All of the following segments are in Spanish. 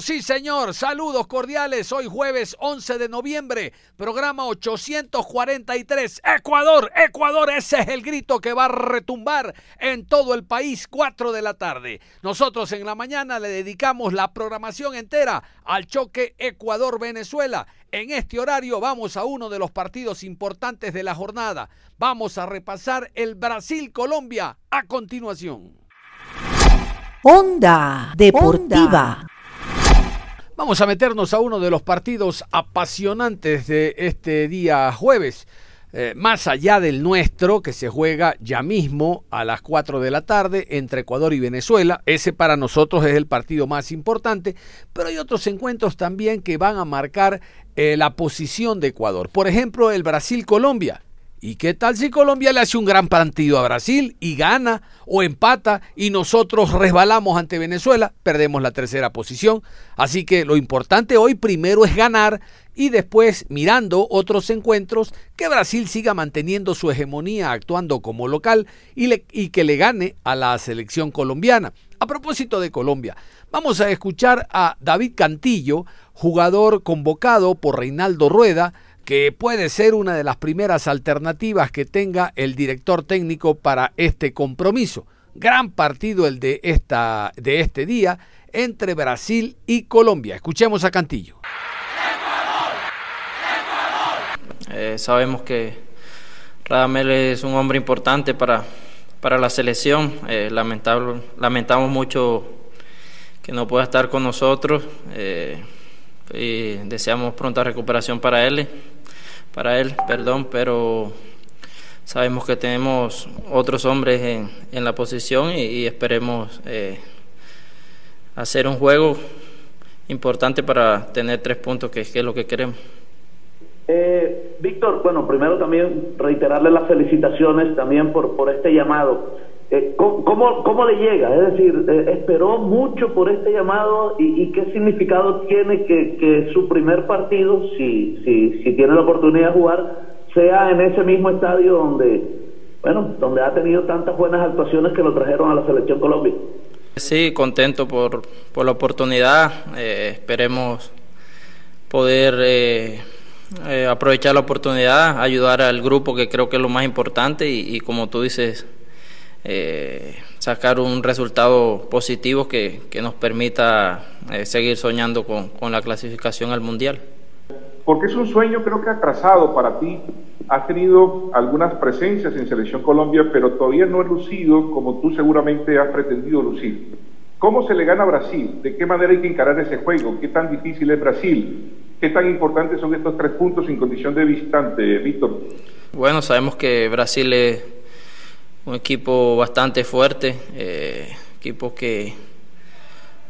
señor, sí, señor. Saludos cordiales. Hoy jueves 11 de noviembre, programa 843. Ecuador, Ecuador, ese es el grito que va a retumbar en todo el país, 4 de la tarde. Nosotros en la mañana le dedicamos la programación entera al choque Ecuador-Venezuela. En este horario vamos a uno de los partidos importantes de la jornada. Vamos a repasar el Brasil-Colombia a continuación. Onda Deportiva. Vamos a meternos a uno de los partidos apasionantes de este día jueves. Eh, más allá del nuestro, que se juega ya mismo a las 4 de la tarde entre Ecuador y Venezuela. Ese para nosotros es el partido más importante, pero hay otros encuentros también que van a marcar eh, la posición de Ecuador. Por ejemplo, el Brasil-Colombia. ¿Y qué tal si Colombia le hace un gran partido a Brasil y gana o empata y nosotros resbalamos ante Venezuela? Perdemos la tercera posición. Así que lo importante hoy primero es ganar y después, mirando otros encuentros, que Brasil siga manteniendo su hegemonía actuando como local y, y que le gane a la selección colombiana. A propósito de Colombia, vamos a escuchar a David Cantillo, jugador convocado por Reinaldo Rueda, que puede ser una de las primeras alternativas que tenga el director técnico para este compromiso. Gran partido el de, esta, de este día entre Brasil y Colombia. Escuchemos a Cantillo. Eh, sabemos que Radamel es un hombre importante para, para la selección. Eh, lamentamos mucho que no pueda estar con nosotros eh, y deseamos pronta recuperación para él para él, perdón, pero sabemos que tenemos otros hombres en, en la posición y, esperemos eh, hacer un juego importante para tener tres puntos, que, es lo que queremos. Eh, Víctor, bueno, primero también reiterarle las felicitaciones también por, por este llamado. Eh, ¿cómo, ¿cómo, le llega? Es decir, eh, ¿esperó mucho por este llamado y, qué significado tiene que, que, su primer partido, si, si, si tiene la oportunidad de jugar, sea en ese mismo estadio donde, bueno, donde ha tenido tantas buenas actuaciones que lo trajeron a la selección Colombia? Sí, contento por, por la oportunidad. Eh, esperemos poder eh, aprovechar la oportunidad, ayudar al grupo, que creo que es lo más importante, y, y como tú dices, eh, sacar un resultado positivo que, nos permita eh, seguir soñando con, con, la clasificación al Mundial. Porque es un sueño creo que atrasado para ti. Has tenido algunas presencias en Selección Colombia, pero todavía no has lucido como tú seguramente has pretendido lucir. ¿Cómo se le gana a Brasil? ¿De qué manera hay que encarar ese juego? ¿Qué tan difícil es Brasil? ¿Qué tan importantes son estos tres puntos en condición de visitante, Víctor? Bueno, sabemos que Brasil es un equipo bastante fuerte, eh, equipo que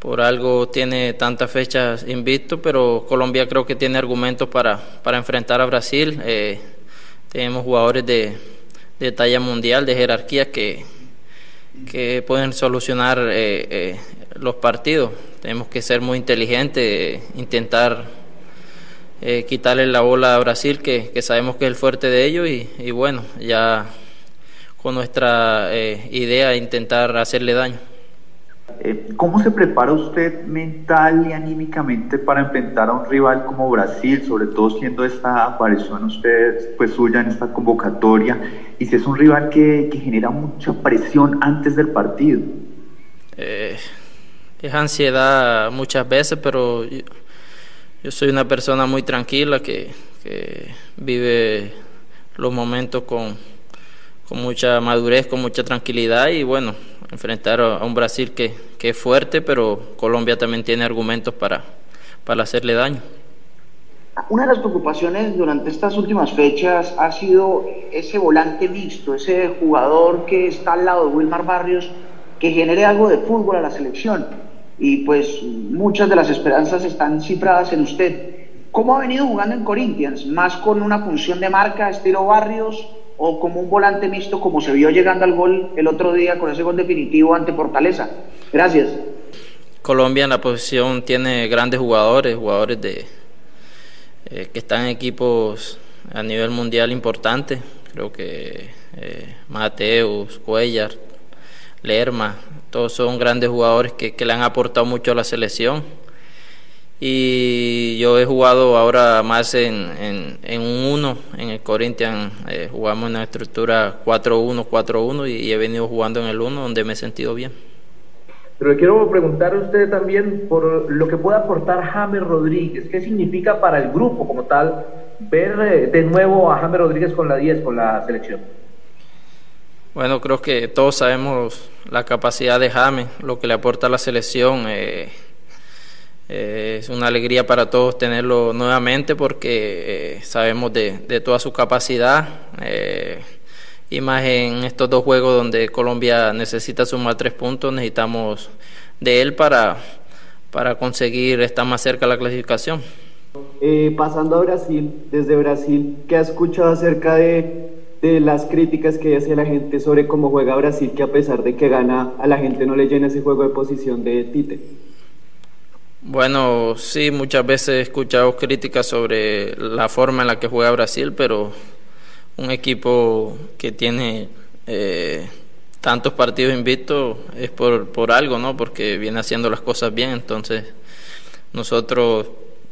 por algo tiene tantas fechas invicto, pero Colombia creo que tiene argumentos para, para enfrentar a Brasil. Eh, tenemos jugadores de, de, talla mundial, de jerarquía que, que pueden solucionar eh, los partidos. Tenemos que ser muy inteligentes, intentar quitarle la bola a Brasil, que, que, sabemos que es el fuerte de ellos, y bueno, ya con nuestra eh, idea de intentar hacerle daño. Eh, ¿Cómo se prepara usted mental y anímicamente para enfrentar a un rival como Brasil, sobre todo siendo esta aparición usted pues suya en esta convocatoria, y si es un rival que, genera mucha presión antes del partido? Eh, es ansiedad muchas veces, pero yo, soy una persona muy tranquila que vive los momentos con, con mucha madurez, con mucha tranquilidad y bueno, enfrentar a un Brasil que, que es fuerte, pero Colombia también tiene argumentos para, para hacerle daño. Una de las preocupaciones durante estas últimas fechas ha sido ese volante mixto, ese jugador que está al lado de Wilmar Barrios, que genere algo de fútbol a la selección. Y pues muchas de las esperanzas están cifradas en usted. ¿Cómo ha venido jugando en Corinthians? ¿Más con una función de marca, estilo Barrios? O como un volante mixto como se vio llegando al gol el otro día con ese gol definitivo ante Fortaleza. Gracias. Colombia en la posición tiene grandes jugadores, jugadores de eh, que están en equipos a nivel mundial importantes. Creo que eh, Mateus, Cuellar, Lerma, todos son grandes jugadores que, que, le han aportado mucho a la selección. Y yo he jugado ahora más en, en, un 1, en el Corinthians eh, jugamos en una estructura 4-1, 4-1 y, he venido jugando en el 1 donde me he sentido bien. Pero le quiero preguntar a usted también por lo que puede aportar James Rodríguez, ¿qué significa para el grupo como tal ver eh, de nuevo a James Rodríguez con la 10, con la selección? Bueno, creo que todos sabemos la capacidad de James, lo que le aporta a la selección. Eh, eh, es una alegría para todos tenerlo nuevamente porque eh, sabemos de, toda su capacidad eh, y más en estos dos juegos donde Colombia necesita sumar tres puntos, necesitamos de él para, para conseguir estar más cerca de la clasificación. pasando a Brasil, desde Brasil, ¿qué ha escuchado acerca de, de las críticas que hace la gente sobre cómo juega Brasil, que a pesar de que gana, a la gente no le llena ese juego de posición de Tite? Bueno, sí, muchas veces he escuchado críticas sobre la forma en la que juega Brasil, pero un equipo que tiene eh, tantos partidos invictos es por, por algo, ¿no? Porque viene haciendo las cosas bien. Entonces, nosotros,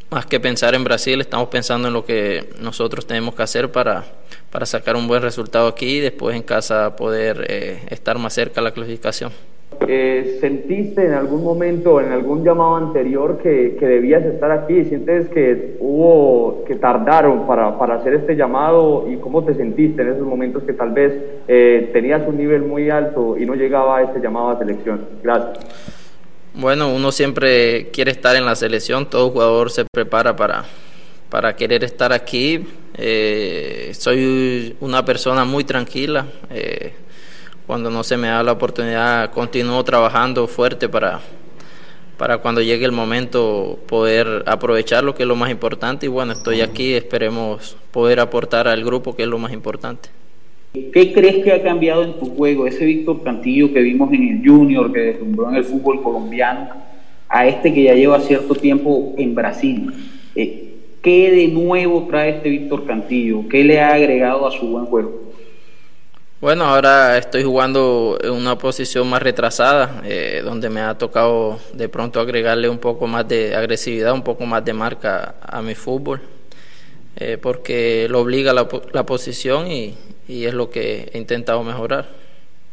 más que pensar en Brasil, estamos pensando en lo que nosotros tenemos que hacer para, para sacar un buen resultado aquí y después en casa poder eh, estar más cerca de la clasificación. Eh, ¿Sentiste en algún momento, en algún llamado anterior, que, debías estar aquí? ¿Sientes que hubo, que tardaron para, hacer este llamado? ¿Y cómo te sentiste en esos momentos que tal vez eh, tenías un nivel muy alto y no llegaba a ese llamado a selección? Gracias. Bueno, uno siempre quiere estar en la selección, todo jugador se prepara para, para querer estar aquí. Eh, soy una persona muy tranquila cuando no se me da la oportunidad, continúo trabajando fuerte para, para cuando llegue el momento poder aprovechar lo que es lo más importante. Y bueno, estoy aquí, esperemos poder aportar al grupo, que es lo más importante. ¿Qué crees que ha cambiado en tu juego? Ese Víctor Cantillo que vimos en el Junior, que deslumbró en el fútbol colombiano, a este que ya lleva cierto tiempo en Brasil. Eh, ¿Qué de nuevo trae este Víctor Cantillo? ¿Qué le ha agregado a su buen juego? Bueno, ahora estoy jugando en una posición más retrasada, eh, donde me ha tocado de pronto agregarle un poco más de agresividad, un poco más de marca a mi fútbol, eh, porque lo obliga la, la posición y, y es lo que he intentado mejorar.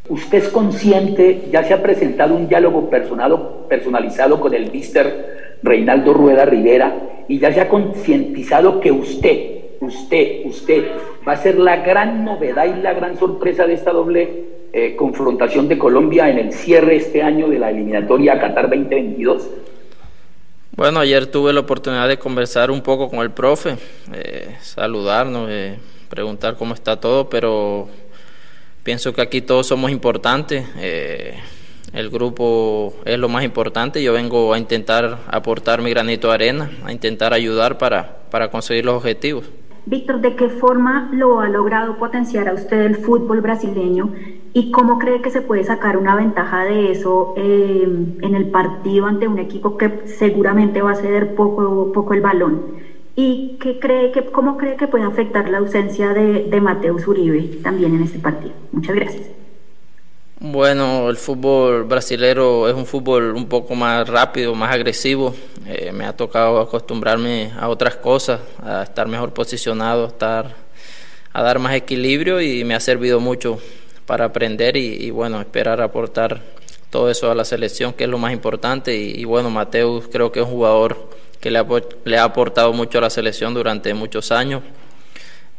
¿Usted es consciente, ya se ha presentado un diálogo personal, personalizado con el mister Reinaldo Rueda Rivera y ya se ha concientizado que usted usted, usted, va a ser la gran novedad y la gran sorpresa de esta doble eh, confrontación de Colombia en el cierre este año de la eliminatoria Qatar 2022? Bueno, ayer tuve la oportunidad de conversar un poco con el profe, eh, saludarnos, eh, preguntar cómo está todo, pero pienso que aquí todos somos importantes. el grupo es lo más importante. Yo vengo a intentar aportar mi granito de arena, a intentar ayudar para, para conseguir los objetivos. Víctor, ¿de qué forma lo ha logrado potenciar a usted el fútbol brasileño y cómo cree que se puede sacar una ventaja de eso eh, en el partido ante un equipo que seguramente va a ceder poco, poco el balón? ¿Y qué cree que, cómo cree que puede afectar la ausencia de, de Mateus Uribe también en este partido? Muchas gracias. Bueno, el fútbol brasilero es un fútbol un poco más rápido, más agresivo. Eh, me ha tocado acostumbrarme a otras cosas, a estar mejor posicionado, a, estar, a dar más equilibrio y me ha servido mucho para aprender y, bueno, esperar aportar todo eso a la selección, que es lo más importante. Y, bueno, Mateus creo que es un jugador que le le ha aportado mucho a la selección durante muchos años.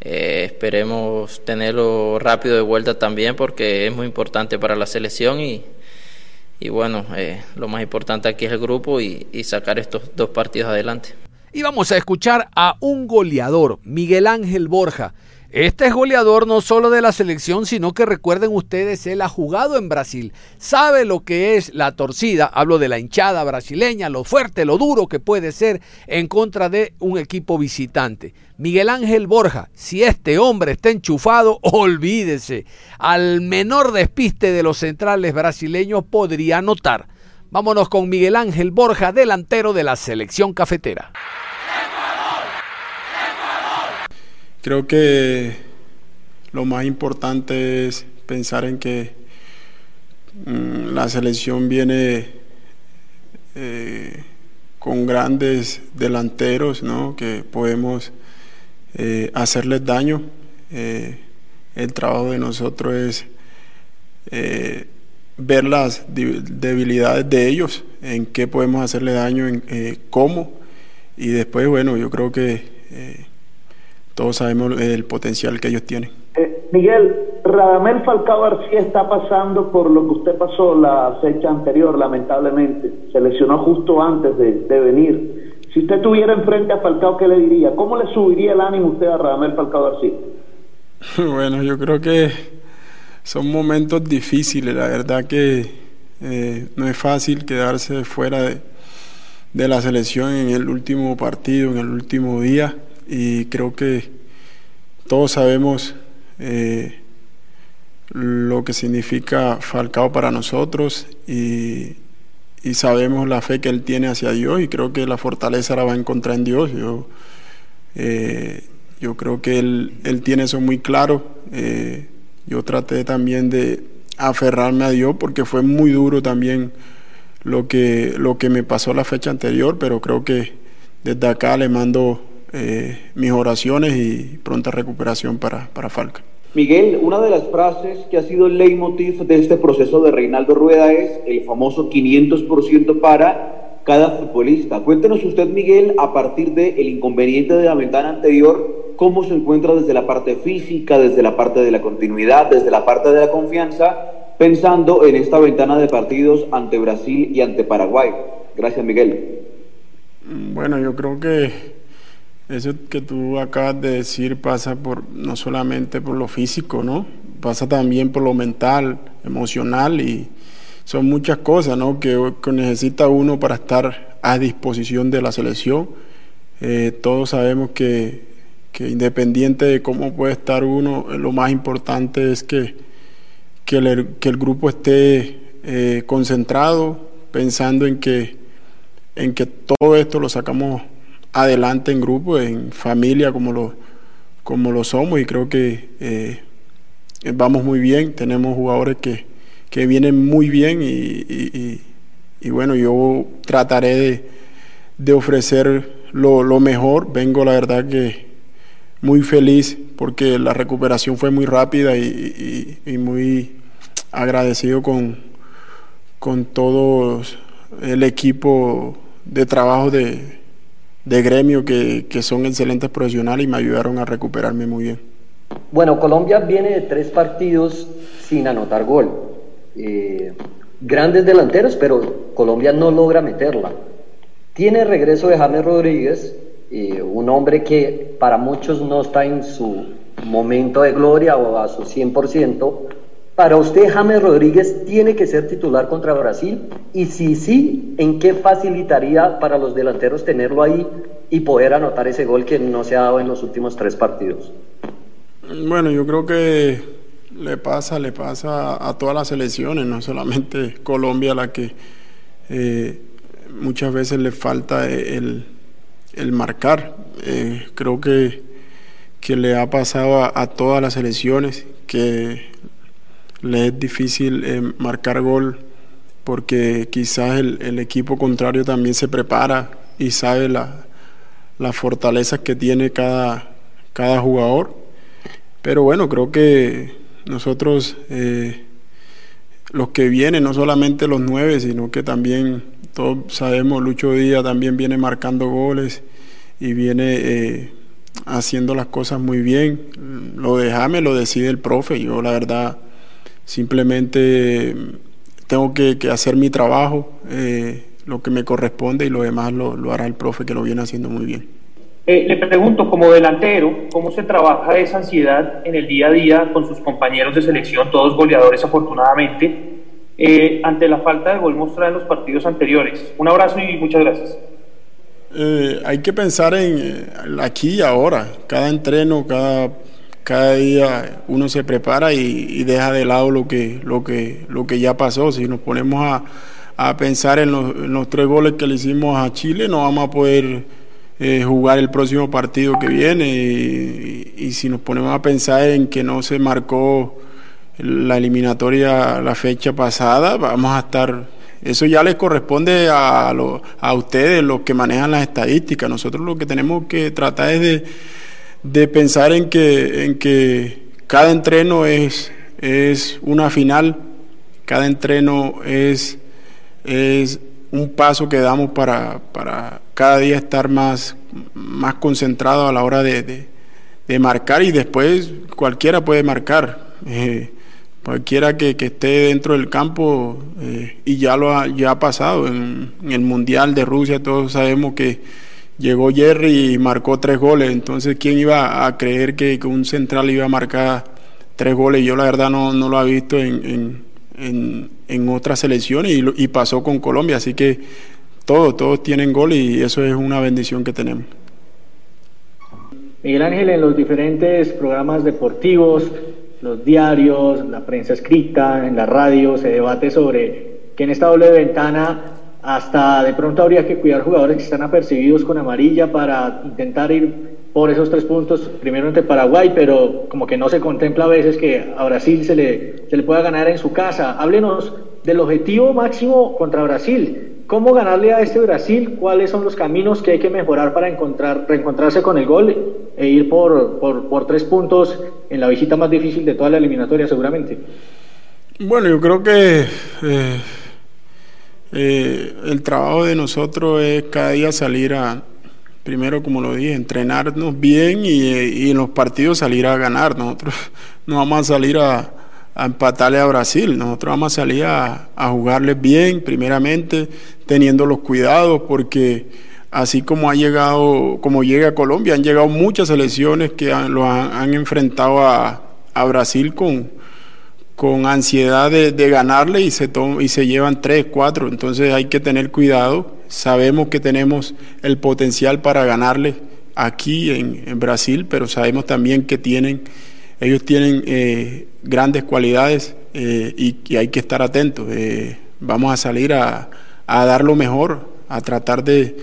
Eh, esperemos tenerlo rápido de vuelta también porque es muy importante para la selección y, y bueno, eh, lo más importante aquí es el grupo y, y sacar estos dos partidos adelante. Y vamos a escuchar a un goleador, Miguel Ángel Borja este es goleador no solo de la selección, sino que recuerden ustedes, él ha jugado en Brasil, sabe lo que es la torcida, hablo de la hinchada brasileña, lo fuerte, lo duro que puede ser en contra de un equipo visitante. Miguel Ángel Borja, si este hombre está enchufado, olvídese, al menor despiste de los centrales brasileños podría anotar. Vámonos con Miguel Ángel Borja, delantero de la selección cafetera. Creo que lo más importante es pensar en que mm, la selección viene eh, con grandes delanteros, ¿no? Que podemos eh, hacerles daño. Eh, el trabajo de nosotros es ver las debilidades de ellos, en qué podemos hacerle daño, en cómo. Y después, bueno, yo creo que todos sabemos el potencial que ellos tienen. Miguel, Radamel Falcao García está pasando por lo que usted pasó la fecha anterior, lamentablemente. Se lesionó justo antes de, de venir. Si usted tuviera enfrente a Falcao, ¿qué le diría? ¿Cómo le subiría el ánimo usted a Radamel Falcao García? Bueno, yo creo que son momentos difíciles. La verdad que eh, no es fácil quedarse fuera de, de la selección en el último partido, en el último día. Y creo que todos sabemos eh, lo que significa Falcao para nosotros y, sabemos la fe que él tiene hacia Dios y creo que la fortaleza la va a encontrar en Dios. Yo, eh, yo creo que él, él, tiene eso muy claro. Eh, yo traté también de aferrarme a Dios porque fue muy duro también lo que, lo que me pasó la fecha anterior, pero creo que desde acá le mando eh, mis oraciones y pronta recuperación para, para Falca. Miguel, una de las frases que ha sido el leitmotiv de este proceso de Reinaldo Rueda es el famoso 500% para cada futbolista. Cuéntenos usted, Miguel, a partir del el inconveniente de la ventana anterior, cómo se encuentra desde la parte física, desde la parte de la continuidad, desde la parte de la confianza, pensando en esta ventana de partidos ante Brasil y ante Paraguay. Gracias, Miguel. Bueno, yo creo que eso que tú acabas de decir pasa por no solamente por lo físico, ¿no? Pasa también por lo mental, emocional y son muchas cosas, ¿no? Que, necesita uno para estar a disposición de la selección. Eh, todos sabemos que, que, independiente de cómo puede estar uno, lo más importante es que, que, el, que el grupo esté eh, concentrado, pensando en que, en que todo esto lo sacamos adelante en grupo, en familia como lo, como lo somos y creo que eh, vamos muy bien, tenemos jugadores que, que vienen muy bien y, y, bueno, yo trataré de, de ofrecer lo, lo, mejor, vengo la verdad que muy feliz porque la recuperación fue muy rápida y, muy agradecido con, con todo el equipo de trabajo de, de gremio que, que son excelentes profesionales y me ayudaron a recuperarme muy bien. Bueno, Colombia viene de tres partidos sin anotar gol. Eh, grandes delanteros, pero Colombia no logra meterla. Tiene regreso de James Rodríguez, eh, un hombre que para muchos no está en su momento de gloria o a su 100%, para usted, James Rodríguez tiene que ser titular contra Brasil y si sí, ¿en qué facilitaría para los delanteros tenerlo ahí y poder anotar ese gol que no se ha dado en los últimos tres partidos? Bueno, yo creo que le pasa, le pasa a todas las selecciones, no solamente Colombia la que eh, muchas veces le falta el, marcar. Eh, creo que, que le ha pasado a, a todas las selecciones que le es difícil eh, marcar gol porque quizás el, equipo contrario también se prepara y sabe la, las fortalezas que tiene cada, cada jugador. Pero bueno, creo que nosotros, eh, los que vienen, no solamente los nueve, sino que también todos sabemos, Lucho Díaz también viene marcando goles y viene eh, haciendo las cosas muy bien. Lo de James lo decide el profe, yo la verdad Simplemente tengo que, hacer mi trabajo, eh, lo que me corresponde y lo demás lo, hará el profe que lo viene haciendo muy bien. Eh, le pregunto, como delantero, ¿cómo se trabaja esa ansiedad en el día a día con sus compañeros de selección, todos goleadores afortunadamente, eh, ante la falta de gol mostrada en los partidos anteriores? Un abrazo y muchas gracias. hay que pensar en aquí y ahora, cada entreno, cada cada día uno se prepara y, deja de lado lo que, lo, que, lo que ya pasó. Si nos ponemos a, a pensar en los, tres goles que le hicimos a Chile, no vamos a poder eh, jugar el próximo partido que viene. Y, si nos ponemos a pensar en que no se marcó la eliminatoria la fecha pasada, vamos a estar Eso ya les corresponde a, a ustedes, los que manejan las estadísticas. Nosotros lo que tenemos que tratar es de, de pensar en que, en que cada entreno es, es una final, cada entreno es, es un paso que damos para, para cada día estar más, más concentrado a la hora de, de, marcar y después cualquiera puede marcar. Eh, cualquiera que, que, esté dentro del campo eh, y ya lo ha, ya ha pasado en, el Mundial de Rusia, todos sabemos que llegó Jerry y marcó tres goles, entonces ¿quién iba a creer que, un central iba a marcar tres goles? Yo la verdad no, no lo he visto en, en, en, otras selecciones y, y pasó con Colombia, así que todos, todos tienen gol y eso es una bendición que tenemos. Miguel Ángel, en los diferentes programas deportivos, los diarios, la prensa escrita, en la radio, se debate sobre que en esta doble ventana hasta de pronto habría que cuidar jugadores que están apercibidos con amarilla para intentar ir por esos tres puntos, primero ante Paraguay, pero como que no se contempla a veces que a Brasil se le, se le pueda ganar en su casa. Háblenos del objetivo máximo contra Brasil. ¿Cómo ganarle a este Brasil? ¿Cuáles son los caminos que hay que mejorar para encontrar, reencontrarse con el gol e ir por, por, tres puntos en la visita más difícil de toda la eliminatoria seguramente? Bueno, yo creo que eh, eh, el trabajo de nosotros es cada día salir a, primero como lo dije, entrenarnos bien y, en los partidos salir a ganar. Nosotros no vamos a salir a a empatarle a Brasil. Nosotros vamos a salir a, jugarles bien, primeramente, teniendo los cuidados, porque así como ha llegado, como llega a Colombia, han llegado muchas selecciones que han, lo han, enfrentado a, a, Brasil con, con ansiedad de, de ganarle y se, y se llevan tres, cuatro. Entonces hay que tener cuidado. Sabemos que tenemos el potencial para ganarle aquí en, en Brasil, pero sabemos también que tienen ellos tienen eh, grandes cualidades eh, y, hay que estar atentos. Eh, vamos a salir a, dar lo mejor, a tratar de,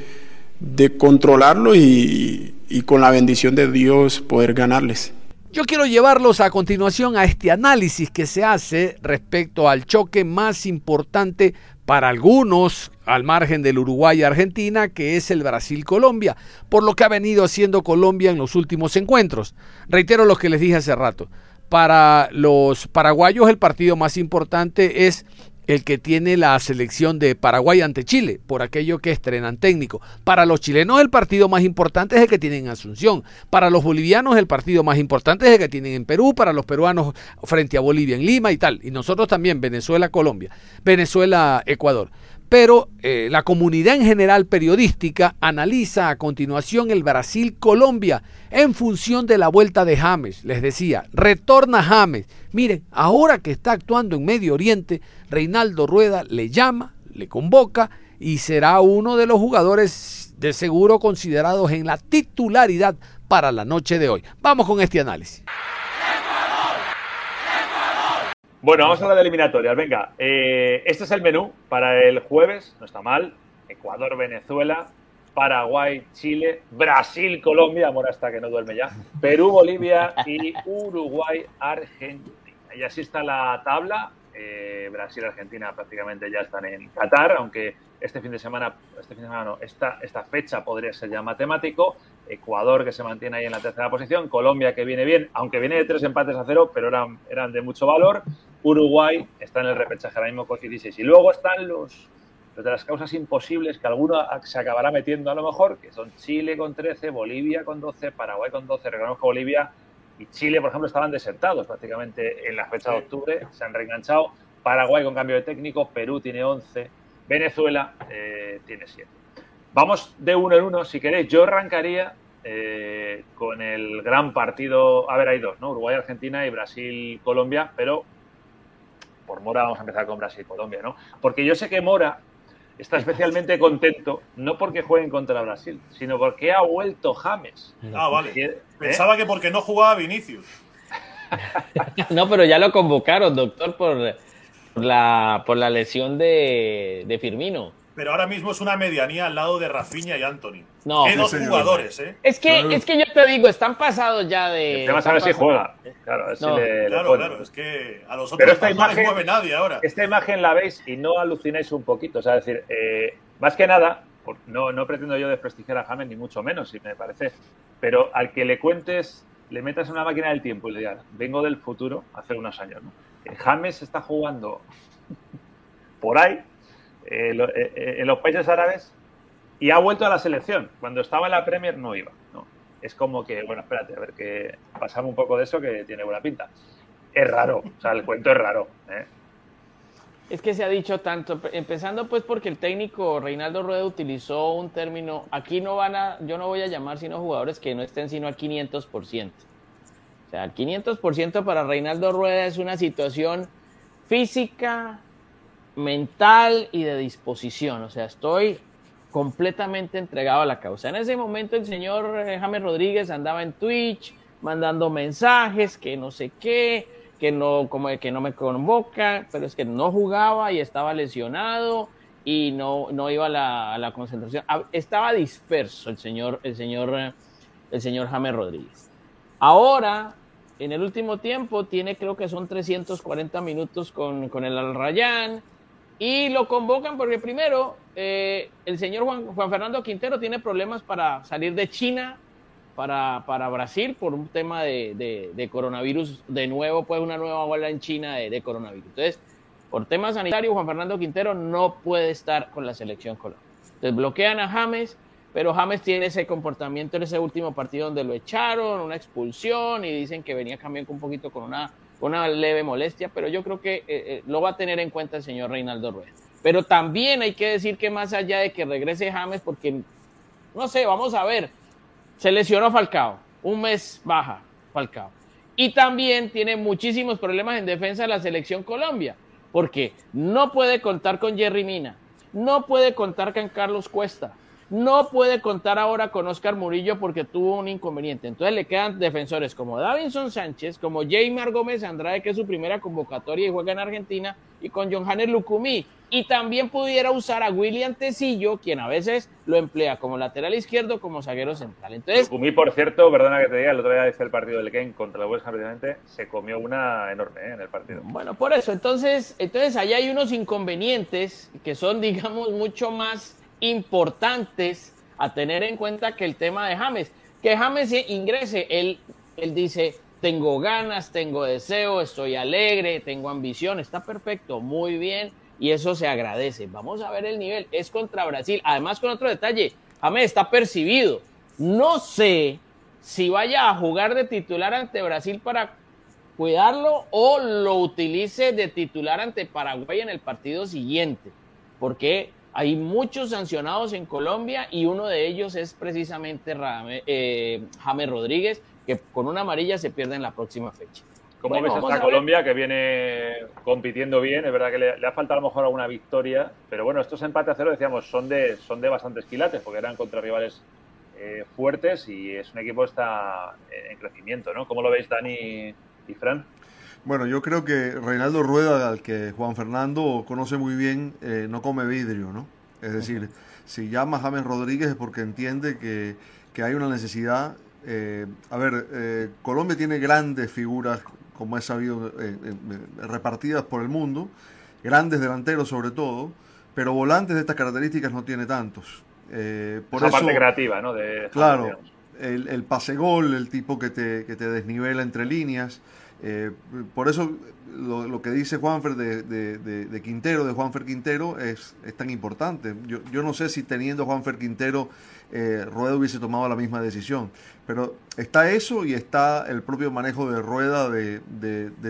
controlarlo y, y con la bendición de Dios poder ganarles. Yo quiero llevarlos a continuación a este análisis que se hace respecto al choque más importante para algunos al margen del Uruguay y Argentina, que es el Brasil-Colombia, por lo que ha venido haciendo Colombia en los últimos encuentros. Reitero lo que les dije hace rato. Para los paraguayos el partido más importante es el que tiene la selección de Paraguay ante Chile, por aquello que estrenan técnico. Para los chilenos el partido más importante es el que tienen en Asunción. Para los bolivianos el partido más importante es el que tienen en Perú. Para los peruanos frente a Bolivia en Lima y tal. Y nosotros también, Venezuela, Colombia. Venezuela, Ecuador pero eh, la comunidad en general periodística analiza a continuación el Brasil-Colombia en función de la vuelta de James. Les decía, retorna James. Miren, ahora que está actuando en Medio Oriente, Reinaldo Rueda le llama, le convoca y será uno de los jugadores de seguro considerados en la titularidad para la noche de hoy. Vamos con este análisis. Bueno, vamos a hablar de eliminatorias. Venga, eh, este es el menú para el jueves, no está mal. Ecuador, Venezuela, Paraguay, Chile, Brasil, Colombia, amor hasta que no duerme ya, Perú, Bolivia y Uruguay, Argentina. Y así está la tabla. Eh, Brasil y Argentina prácticamente ya están en Qatar, aunque este fin de semana, este fin de semana no, esta, esta fecha podría ser ya matemático. Ecuador que se mantiene ahí en la tercera posición, Colombia que viene bien, aunque viene de tres empates a cero, pero eran, eran de mucho valor. Uruguay está en el repechaje ahora mismo con 16. Y luego están los, los de las causas imposibles que alguno se acabará metiendo a lo mejor, que son Chile con 13, Bolivia con 12, Paraguay con 12. Recordemos que Bolivia y Chile, por ejemplo, estaban desertados prácticamente en la fecha de octubre, se han reenganchado. Paraguay con cambio de técnico, Perú tiene 11, Venezuela eh, tiene 7. Vamos de uno en uno, si queréis. Yo arrancaría eh, con el gran partido. A ver, hay dos, ¿no? Uruguay-Argentina y Brasil-Colombia, pero por Mora vamos a empezar con Brasil-Colombia, ¿no? Porque yo sé que Mora está especialmente contento, no porque jueguen contra Brasil, sino porque ha vuelto James. Ah, vale. ¿eh? Pensaba que porque no jugaba Vinicius. no, pero ya lo convocaron, doctor, por la, por la lesión de, de Firmino. Pero ahora mismo es una medianía al lado de Rafinha y Anthony. No, dos jugadores, ¿eh? Es que, es que yo te digo, están pasados ya de. El tema es a ver si juega. Claro, a ver si No. le- le Claro, claro, es que a los Pero otros esta no les imagen, mueve nadie ahora. esta imagen la veis y no alucináis un poquito. O sea, es decir, eh, más que nada, no, no pretendo yo desprestigiar a James, ni mucho menos, si me parece. Pero al que le cuentes, le metas en una máquina del tiempo y le digas, vengo del futuro, hace unos años, ¿no? Eh, James está jugando por ahí, eh, lo- eh, eh, en los países árabes, y ha vuelto a la selección. Cuando estaba en la Premier no iba, ¿no? Es como que, bueno, espérate, a ver que pasamos un poco de eso que tiene buena pinta. Es raro, o sea, el cuento es raro, ¿eh? Es que se ha dicho tanto, empezando pues porque el técnico Reinaldo Rueda utilizó un término, aquí no van a, yo no voy a llamar sino jugadores que no estén sino al 500%. O sea, el 500% para Reinaldo Rueda es una situación física, mental y de disposición. O sea, estoy completamente entregado a la causa. En ese momento el señor eh, James Rodríguez andaba en Twitch mandando mensajes que no sé qué, que no como que no me convoca, pero es que no jugaba y estaba lesionado y no, no iba a la, la concentración. Estaba disperso el señor el señor eh, el señor James Rodríguez. Ahora en el último tiempo tiene creo que son 340 minutos con, con el Al Rayyan y lo convocan porque primero eh, el señor Juan, Fernando Quintero tiene problemas para salir de China para, para Brasil por un tema de, de- coronavirus, de nuevo pues una nueva ola en China de, coronavirus. Entonces, por temas sanitarios, Juan Fernando Quintero no puede estar con la selección Colombia. Entonces bloquean a James, pero James tiene ese comportamiento en ese último partido donde lo echaron, una expulsión y dicen que venía también un poquito con una, una leve molestia, pero yo creo que eh, eh, lo va a tener en cuenta el señor Reinaldo Rueda. Pero también hay que decir que más allá de que regrese James, porque no sé, vamos a ver, se lesionó Falcao, un mes baja Falcao. Y también tiene muchísimos problemas en defensa de la selección Colombia, porque no puede contar con Jerry Mina, no puede contar con Carlos Cuesta, no puede contar ahora con Oscar Murillo porque tuvo un inconveniente. Entonces le quedan defensores como Davinson Sánchez, como Jaymar Gómez Andrade, que es su primera convocatoria y juega en Argentina, y con Johannes Lucumí. Y también pudiera usar a William Tecillo, quien a veces lo emplea como lateral izquierdo, como zaguero central. Entonces, Kumi, por cierto, perdona que te diga, el otro día dice el partido del Ken contra el West Ham, precisamente, se comió una enorme ¿eh? en el partido. Bueno, por eso, entonces, entonces allá hay unos inconvenientes que son, digamos, mucho más importantes a tener en cuenta que el tema de James. Que James ingrese, él, él dice, tengo ganas, tengo deseo, estoy alegre, tengo ambición, está perfecto, muy bien, y eso se agradece. Vamos a ver el nivel, es contra Brasil. Además, con otro detalle, James está percibido. No sé si vaya a jugar de titular ante Brasil para cuidarlo o lo utilice de titular ante Paraguay en el partido siguiente, porque hay muchos sancionados en Colombia y uno de ellos es precisamente Rame- eh, James Rodríguez, que con una amarilla se pierde en la próxima fecha. ¿Cómo Bueno, ves hasta. Colombia que viene compitiendo bien? Es verdad que le, le ha faltado a lo mejor alguna victoria, pero bueno, estos empates a cero, decíamos, son de, son de bastantes quilates, porque eran contra rivales eh, fuertes y es un equipo que está en crecimiento, ¿no? ¿Cómo lo veis, Dani y Fran? Bueno, yo creo que Reinaldo Rueda, al que Juan Fernando conoce muy bien, eh, no come vidrio, ¿no? Es decir, si llama a James Rodríguez es porque entiende que, que hay una necesidad. eh, a ver, eh, Colombia tiene grandes figuras, como he sabido, eh, eh, repartidas por el mundo, grandes delanteros sobre todo, pero volantes de estas características no tiene tantos. Por Esa eso, parte creativa, ¿no? De, Claro, el, el pase gol, el tipo que te, que te desnivela entre líneas. Eh, por eso lo, lo que dice Juanfer de, de- de- de Quintero, de Juanfer Quintero, es, es tan importante. Yo, yo no sé si teniendo Juanfer Quintero, eh, Rueda hubiese tomado la misma decisión. Pero está eso y está el propio manejo de Rueda de,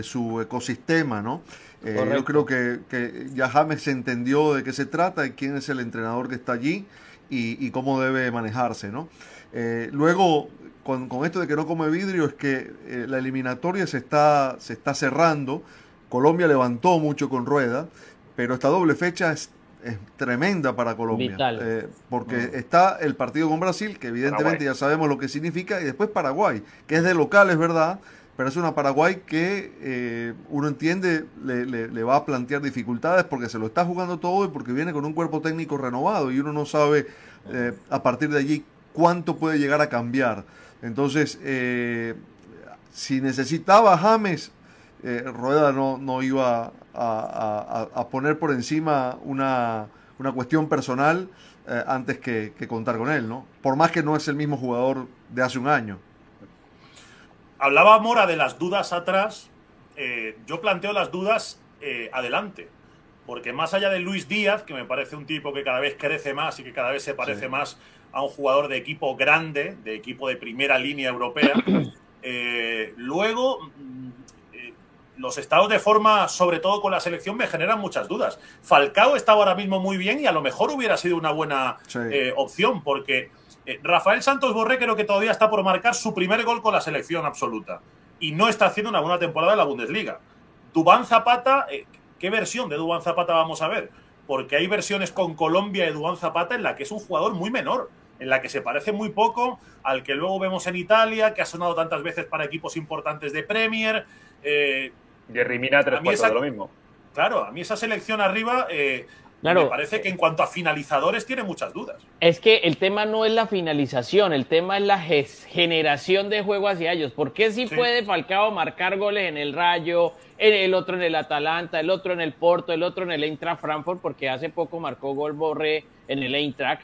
su ecosistema, ¿no? Eh, yo creo que, que ya James entendió de qué se trata y quién es el entrenador que está allí y, y cómo debe manejarse, ¿no? Eh, luego, con, con esto de que no come vidrio, es que eh, la eliminatoria se está, se está cerrando. Colombia levantó mucho con rueda, pero esta doble fecha es, es tremenda para Colombia. Vital. Eh, porque Mm. está el partido con Brasil, que evidentemente Paraguay. ya sabemos lo que significa, y después Paraguay, que es de local, es verdad, pero es una Paraguay que eh, uno entiende le, le, va a plantear dificultades porque se lo está jugando todo y porque viene con un cuerpo técnico renovado y uno no sabe eh, a partir de allí cuánto puede llegar a cambiar. Entonces, eh, si necesitaba James, Rueda no, no iba a, poner por encima una, una cuestión personal antes que, que contar con él, ¿no? Por más que no es el mismo jugador de hace un año. Hablaba Mora de las dudas atrás. Eh, yo planteo las dudas eh, adelante. Porque más allá de Luis Díaz, que me parece un tipo que cada vez crece más y que cada vez se parece más a un jugador de equipo grande, de equipo de primera línea europea, eh, luego mm, los estados de forma, sobre todo con la selección, me generan muchas dudas. Falcao está ahora mismo muy bien y a lo mejor hubiera sido una buena opción, porque eh, Rafael Santos Borré creo que todavía está por marcar su primer gol con la selección absoluta y no está haciendo una buena temporada en la Bundesliga. Dubán Zapata, eh, ¿qué versión de Dubán Zapata vamos a ver? Porque hay versiones con Colombia de Dubán Zapata en la que es un jugador muy menor, en la que se parece muy poco al que luego vemos en Italia, que ha sonado tantas veces para equipos importantes de Premier. Eh, Jerry Mina tres cuartos de lo mismo. Claro, a mí esa selección arriba eh, me parece que en cuanto a finalizadores tiene muchas dudas. Es que el tema no es la finalización, el tema es la generación de juego hacia ellos. ¿Por qué si puede Falcao marcar goles en el Rayo, el otro en el Atalanta, el otro en el Porto, el otro en el Eintracht Frankfurt? Porque hace poco marcó gol Borré en el Eintracht,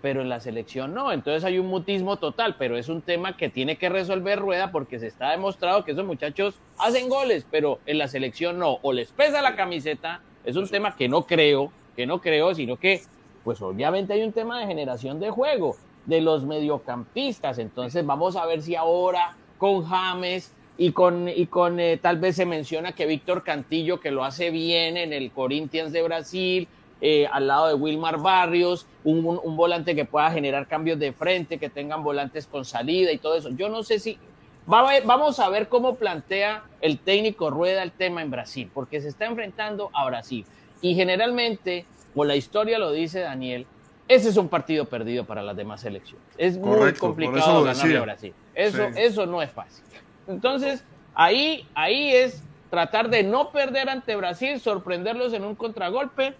pero en la selección no. Entonces hay un mutismo total, pero es un tema que tiene que resolver Rueda porque se está demostrado que esos muchachos hacen goles, pero en la selección no. O les pesa la camiseta, es un tema que no creo que no creo, sino que, pues obviamente hay un tema de generación de juego de los mediocampistas. Entonces vamos a ver si ahora con James y con, y con eh, tal vez se menciona que Víctor Cantillo, que lo hace bien en el Corinthians de Brasil, eh, al lado de Wilmar Barrios, un, un, volante que pueda generar cambios de frente, que tengan volantes con salida y todo eso. Yo no sé si... vamos a ver cómo plantea el técnico Rueda el tema en Brasil, porque se está enfrentando a Brasil. Y generalmente, como la historia lo dice Daniel, ese es un partido perdido para las demás selecciones. Es muy complicado ganarle a Brasil. Eso, eso no es fácil. Entonces, ahí, ahí es tratar de no perder ante Brasil, sorprenderlos en un contragolpe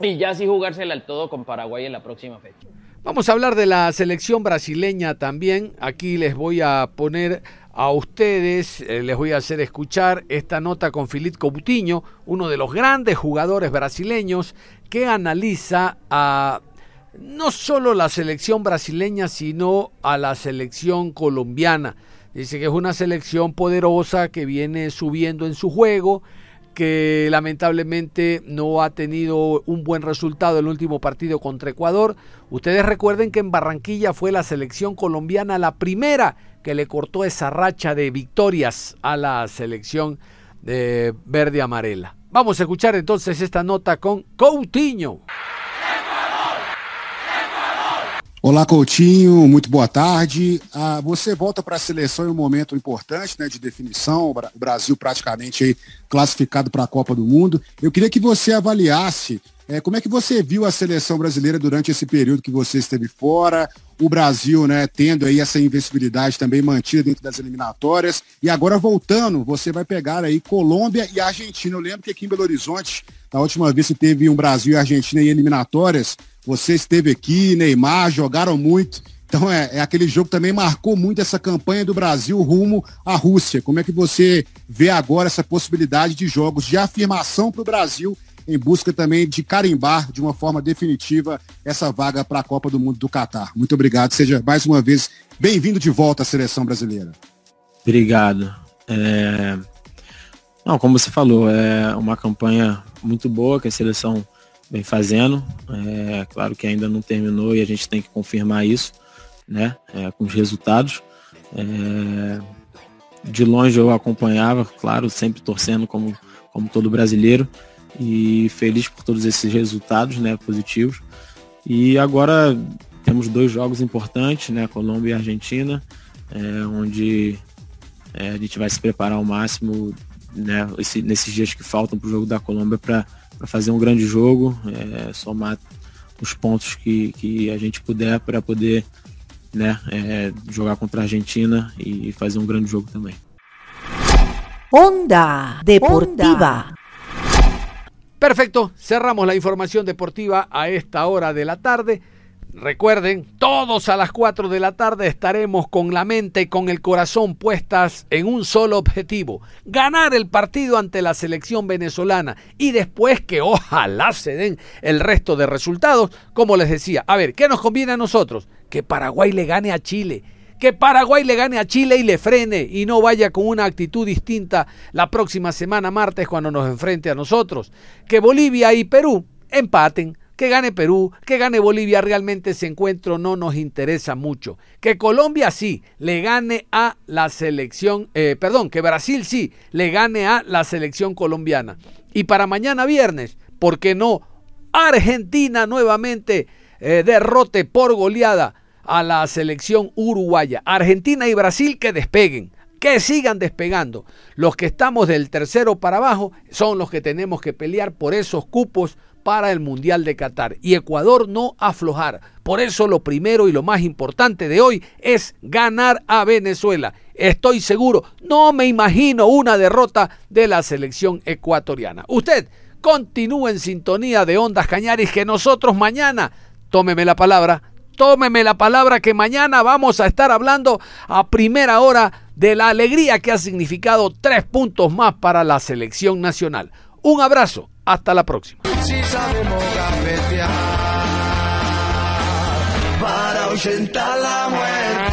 y ya sí jugársela al todo con Paraguay en la próxima fecha. Vamos a hablar de la selección brasileña también. Aquí les voy a poner a ustedes, eh, les voy a hacer escuchar esta nota con Filipe Coutinho, uno de los grandes jugadores brasileños que analiza a no solo la selección brasileña, sino a la selección colombiana. Dice que es una selección poderosa que viene subiendo en su juego, que lamentablemente no ha tenido un buen resultado el último partido contra Ecuador. Ustedes recuerden que en Barranquilla fue la selección colombiana la primera que le cortó esa racha de victorias a la selección de verde amarela. Vamos a escuchar entonces esta nota con Coutinho. Olá, Coutinho, muito boa tarde. Ah, você volta para a seleção em um momento importante né, de definição, o Brasil praticamente aí classificado para a Copa do Mundo. Eu queria que você avaliasse é, como é que você viu a seleção brasileira durante esse período que você esteve fora, o Brasil né, tendo aí essa invencibilidade também mantida dentro das eliminatórias, e agora voltando, você vai pegar aí Colômbia e Argentina. Eu lembro que aqui em Belo Horizonte, na última vez que teve um Brasil e Argentina em eliminatórias, você esteve aqui, Neymar, jogaram muito. Então é, é, aquele jogo que também marcou muito essa campanha do Brasil rumo à Rússia. Como é que você vê agora essa possibilidade de jogos de afirmação para o Brasil em busca também de carimbar de uma forma definitiva essa vaga para a Copa do Mundo do Catar? Muito obrigado. Seja mais uma vez bem-vindo de volta à seleção brasileira. Obrigado. É... Não, como você falou, é uma campanha muito boa que a seleção vem fazendo. É claro que ainda não terminou e a gente tem que confirmar isso, né? É, com os resultados. É, de longe eu acompanhava, claro, sempre torcendo como, como todo brasileiro e feliz por todos esses resultados, né, positivos. E agora temos dois jogos importantes, né, Colômbia e Argentina, é, onde é, a gente vai se preparar ao máximo, né, esse, nesses dias que faltam para o jogo da Colômbia para para fazer um grande jogo, é, somar os pontos que, que a gente puder para poder né, é, jogar contra a Argentina e fazer um grande jogo também. Onda Deportiva. Perfecto, cerramos la información deportiva a esta hora de la tarde. Recuerden, todos a las 4 de la tarde estaremos con la mente y con el corazón puestas en un solo objetivo, ganar el partido ante la selección venezolana y después que ojalá se den el resto de resultados, como les decía, a ver, ¿qué nos conviene a nosotros? Que Paraguay le gane a Chile que Paraguay le gane a Chile y le frene y no vaya con una actitud distinta la próxima semana martes cuando nos enfrente a nosotros. Que Bolivia y Perú empaten. Que gane Perú, que gane Bolivia, realmente ese encuentro no nos interesa mucho. Que Colombia sí le gane a la selección, eh, perdón, que Brasil sí le gane a la selección colombiana. Y para mañana viernes, ¿por qué no? Argentina nuevamente eh, derrote por goleada a la selección uruguaya. Argentina y Brasil que despeguen, que sigan despegando. Los que estamos del tercero para abajo son los que tenemos que pelear por esos cupos para el Mundial de Qatar. Y Ecuador no aflojar. Por eso lo primero y lo más importante de hoy es ganar a Venezuela. Estoy seguro, no me imagino una derrota de la selección ecuatoriana. Usted continúe en sintonía de Ondas Cañaris que nosotros mañana, tómeme la palabra, tómeme la palabra que mañana vamos a estar hablando a primera hora de la alegría que ha significado tres puntos más para la selección nacional. Un abrazo, hasta la próxima. para la muerte.